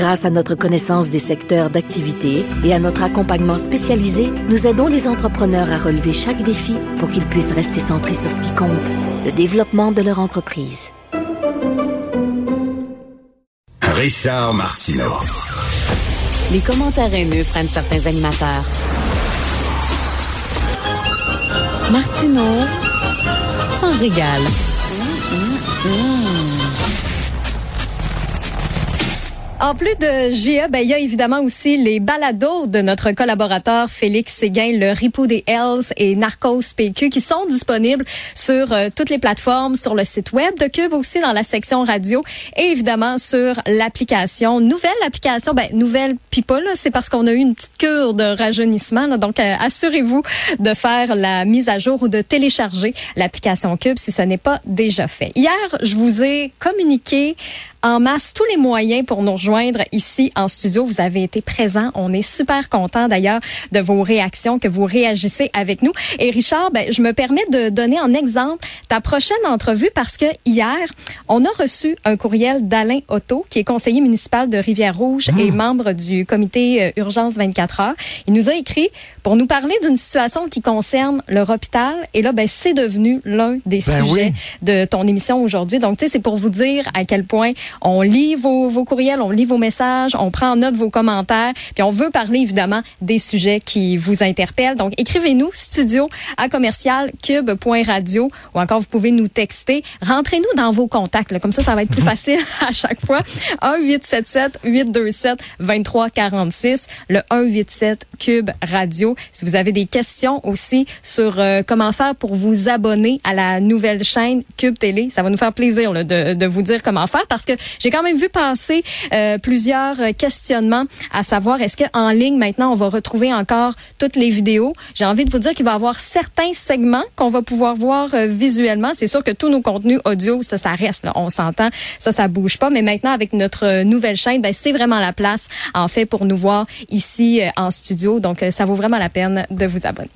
Grâce à notre connaissance des secteurs d'activité et à notre accompagnement spécialisé, nous aidons les entrepreneurs à relever chaque défi pour qu'ils puissent rester centrés sur ce qui compte, le développement de leur entreprise. Richard Martineau. Les commentaires haineux prennent certains animateurs. Martineau s'en régale. En plus de GA, ben, il y a évidemment aussi les balados de notre collaborateur Félix Séguin, le Ripou des Hells et Narcos PQ, qui sont disponibles sur euh, toutes les plateformes, sur le site web de Cube, aussi dans la section radio et évidemment sur l'application. Nouvelle application, ben, nouvelle people, c'est parce qu'on a eu une petite cure de rajeunissement. Donc, euh, assurez-vous de faire la mise à jour ou de télécharger l'application Cube si ce n'est pas déjà fait. Hier, je vous ai communiqué en masse tous les moyens pour nous rejoindre ici en studio. Vous avez été présents. On est super content d'ailleurs de vos réactions, que vous réagissez avec nous. Et Richard, ben, je me permets de donner en exemple ta prochaine entrevue parce que hier, on a reçu un courriel d'Alain Otto, qui est conseiller municipal de Rivière-Rouge et membre du comité euh, Urgence 24 heures. Il nous a écrit pour nous parler d'une situation qui concerne leur hôpital. Et là, ben, c'est devenu l'un des Ben sujets de ton émission aujourd'hui. Donc, tu sais, c'est pour vous dire à quel point on lit vos, vos courriels, on lit vos messages, on prend en note vos commentaires, puis on veut parler évidemment des sujets qui vous interpellent. Donc, écrivez-nous studio à commercial cube.radio ou encore vous pouvez nous texter. Rentrez-nous dans vos contacts. là. Comme ça, ça va être plus facile à chaque fois. 1-877-827-2346, le 187 Cube Radio. Si vous avez des questions aussi sur euh, comment faire pour vous abonner à la nouvelle chaîne Cube Télé, ça va nous faire plaisir là, de, de vous dire comment faire parce que j'ai quand même vu passer euh, plusieurs euh, questionnements à savoir est-ce qu'en ligne maintenant on va retrouver encore toutes les vidéos. J'ai envie de vous dire qu'il va y avoir certains segments qu'on va pouvoir voir euh, visuellement. C'est sûr que tous nos contenus audio, ça, ça reste. Là, on s'entend, ça, ça bouge pas. Mais maintenant avec notre euh, nouvelle chaîne, ben, c'est vraiment la place en fait pour nous voir ici euh, en studio. Donc ça vaut vraiment la peine de vous abonner.